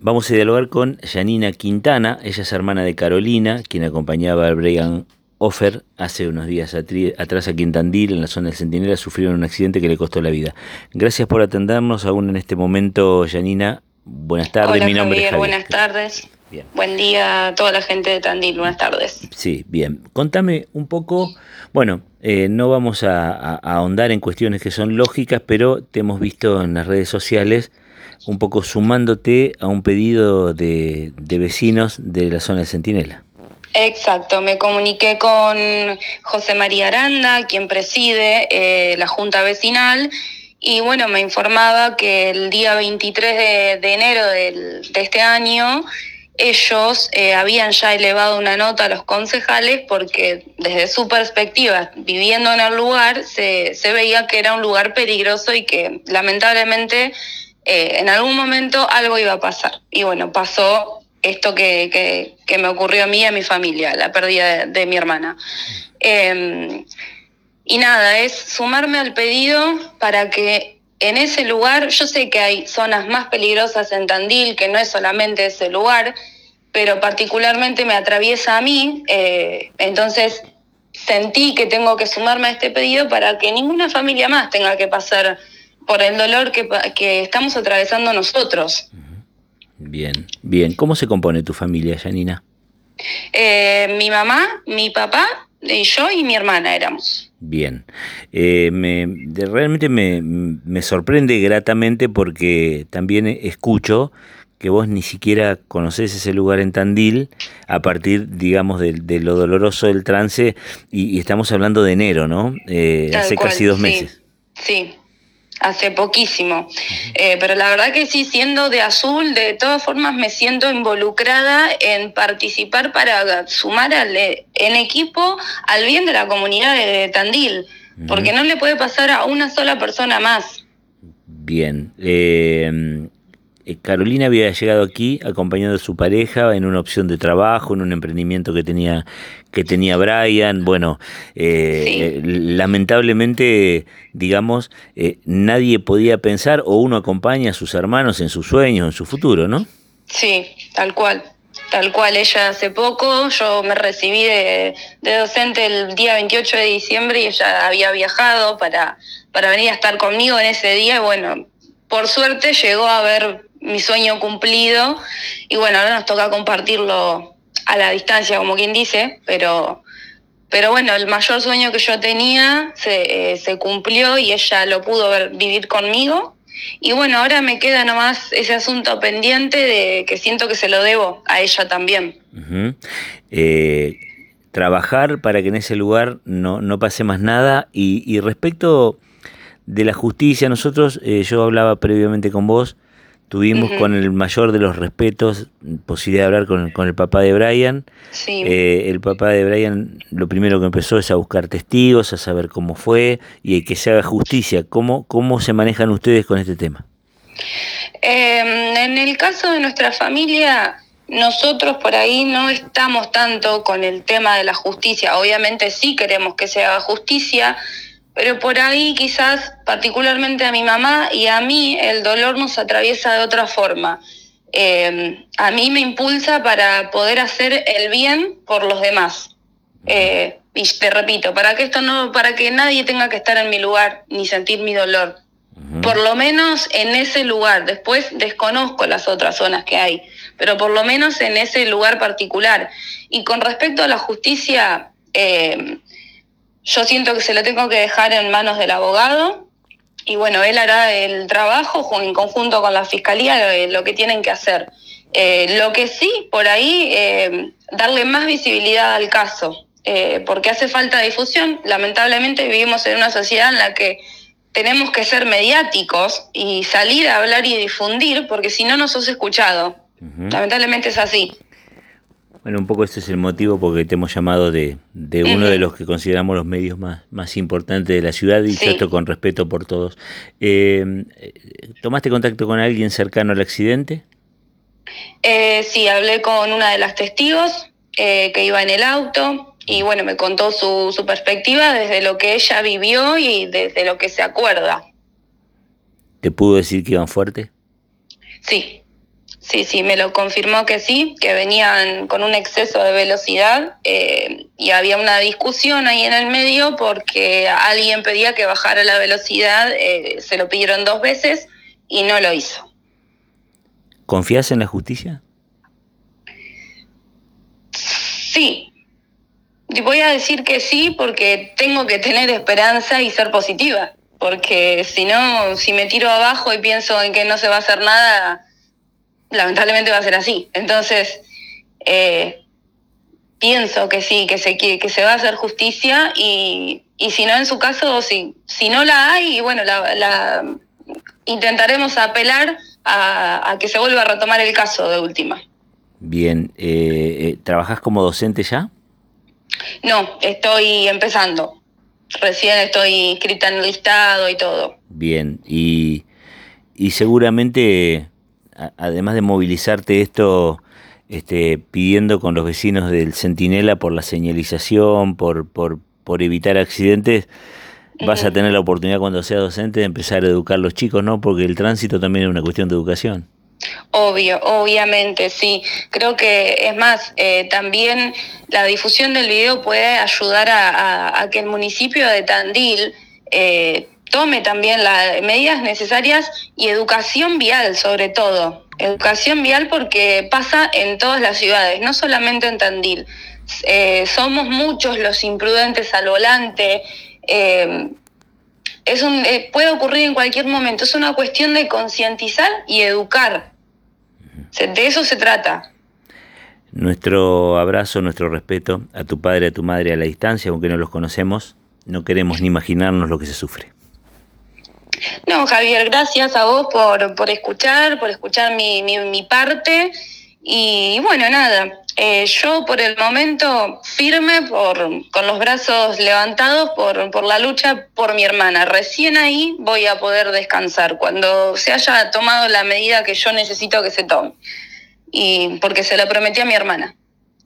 Vamos a dialogar con Janina Quintana, ella es hermana de Carolina, quien acompañaba al Brian Offer hace unos días atrás aquí en Tandil, en la zona del Centinela, sufrieron un accidente que le costó la vida. Gracias por atendernos aún en este momento, Janina. Buenas tardes, Hola, mi nombre Javier, es Buenas tardes. Bien. Buen día a toda la gente de Tandil, buenas tardes. Sí, bien. Contame un poco, bueno, eh, no vamos a, a, ahondar en cuestiones que son lógicas, pero te hemos visto en las redes sociales un poco sumándote a un pedido de, de vecinos de la zona de Centinela. Exacto, me comuniqué con José María Aranda, quien preside eh, la Junta Vecinal, y bueno, me informaba que el día 23 de, de enero del, de este año ellos eh, habían ya elevado una nota a los concejales porque desde su perspectiva, viviendo en el lugar, se, se veía que era un lugar peligroso y que lamentablemente eh, en algún momento algo iba a pasar. Y bueno, pasó esto que, que, me ocurrió a mí y a mi familia, la pérdida de, mi hermana. Eh, y nada, es sumarme al pedido para que en ese lugar, yo sé que hay zonas más peligrosas en Tandil, que no es solamente ese lugar, pero particularmente me atraviesa a mí, eh, entonces sentí que tengo que sumarme a este pedido para que ninguna familia más tenga que pasar por el dolor que, que estamos atravesando nosotros. Bien, bien. ¿Cómo se compone tu familia, Janina? Eh, mi mamá, mi papá, y yo y mi hermana éramos. Bien. Eh, me, realmente me, me, sorprende gratamente porque también escucho que vos ni siquiera conocés ese lugar en Tandil a partir, digamos, de, de lo doloroso del trance y, y, estamos hablando de enero, ¿no? Eh, hace cual, casi dos sí, meses. Sí, hace poquísimo. Eh, pero la verdad que sí, siendo de azul, de todas formas me siento involucrada en participar para sumar al, en equipo al bien de la comunidad de Tandil, porque no le puede pasar a una sola persona más. Bien. Eh, Carolina había llegado aquí acompañando a su pareja en una opción de trabajo, en un emprendimiento que tenía que tenía Brian. Bueno, eh, sí. lamentablemente, digamos, eh, nadie podía pensar o uno acompaña a sus hermanos en sus sueños, en su futuro, ¿no? Sí, tal cual. Tal cual, ella hace poco, yo me recibí de, de, docente el día 28 de diciembre y ella había viajado para, para venir a estar conmigo en ese día y bueno, por suerte llegó a ver mi sueño cumplido y bueno, ahora nos toca compartirlo a la distancia, como quien dice, pero, pero bueno, el mayor sueño que yo tenía se, eh, se cumplió y ella lo pudo ver, vivir conmigo. Y bueno, ahora me queda nomás ese asunto pendiente de que siento que se lo debo a ella también. Eh, trabajar para que en ese lugar no, no pase más nada. Y, y respecto de la justicia, nosotros, eh, yo hablaba previamente con vos, Tuvimos uh -huh. con el mayor de los respetos posibilidad de hablar con, con el papá de Brian. Sí. Eh, el papá de Brian lo primero que empezó es a buscar testigos, a saber cómo fue y que se haga justicia. ¿Cómo, cómo se manejan ustedes con este tema? Eh, en el caso de nuestra familia, nosotros por ahí no estamos tanto con el tema de la justicia. Obviamente sí queremos que se haga justicia, pero por ahí quizás particularmente a mi mamá y a mí el dolor nos atraviesa de otra forma. Eh, a mí me impulsa para poder hacer el bien por los demás. Eh, y te repito, para que esto no, para que nadie tenga que estar en mi lugar ni sentir mi dolor. Uh -huh. Por lo menos en ese lugar. Después desconozco las otras zonas que hay, pero por lo menos en ese lugar particular. Y con respecto a la justicia, eh, yo siento que se lo tengo que dejar en manos del abogado y bueno, él hará el trabajo en conjunto con la fiscalía lo, lo que tienen que hacer. Eh, lo que sí, por ahí, eh, darle más visibilidad al caso, eh, porque hace falta difusión. Lamentablemente vivimos en una sociedad en la que tenemos que ser mediáticos y salir a hablar y difundir, porque si no, no sos escuchado. Uh -huh. Lamentablemente es así. Bueno, un poco este es el motivo porque te hemos llamado de, de uno de los que consideramos los medios más, más importantes de la ciudad y sí. esto con respeto por todos. Eh, ¿Tomaste contacto con alguien cercano al accidente? Eh, sí, hablé con una de las testigos eh, que iba en el auto y bueno, me contó su, su perspectiva desde lo que ella vivió y desde lo que se acuerda. ¿Te pudo decir que iban fuerte? Sí, Sí, sí, me lo confirmó que sí, que venían con un exceso de velocidad eh, y había una discusión ahí en el medio porque alguien pedía que bajara la velocidad, eh, se lo pidieron dos veces y no lo hizo. ¿Confías en la justicia? Sí. Voy a decir que sí porque tengo que tener esperanza y ser positiva, porque si no, si me tiro abajo y pienso en que no se va a hacer nada, lamentablemente va a ser así. Entonces, eh, pienso que sí, que se, que, se va a hacer justicia y, y si no, en su caso, si, si no la hay, bueno, la, intentaremos apelar a, que se vuelva a retomar el caso de última. Bien, eh, eh ¿trabajas como docente ya? No, estoy empezando. Recién estoy inscrita en el listado y todo. Bien, y, y seguramente además de movilizarte esto, este, pidiendo con los vecinos del Centinela por la señalización, por, por, por evitar accidentes, vas a tener la oportunidad cuando seas docente de empezar a educar a los chicos, ¿no? Porque el tránsito también es una cuestión de educación. Obvio, obviamente, sí. Creo que es más, eh, también la difusión del video puede ayudar a, que el municipio de Tandil eh, tome también las medidas necesarias y educación vial sobre todo. Educación vial porque pasa en todas las ciudades, no solamente en Tandil. Eh, somos muchos los imprudentes al volante. Eh, es un, eh, puede ocurrir en cualquier momento. Es una cuestión de concientizar y educar. De eso se trata. Nuestro abrazo, nuestro respeto a tu padre, a tu madre a la distancia, aunque no los conocemos, no queremos ni imaginarnos lo que se sufre. No, Javier, gracias a vos por, por escuchar, por escuchar mi, mi, parte. Y bueno, nada, eh, yo por el momento firme, por, con los brazos levantados por, por la lucha por mi hermana. Recién ahí voy a poder descansar, cuando se haya tomado la medida que yo necesito que se tome. Y porque se la prometí a mi hermana.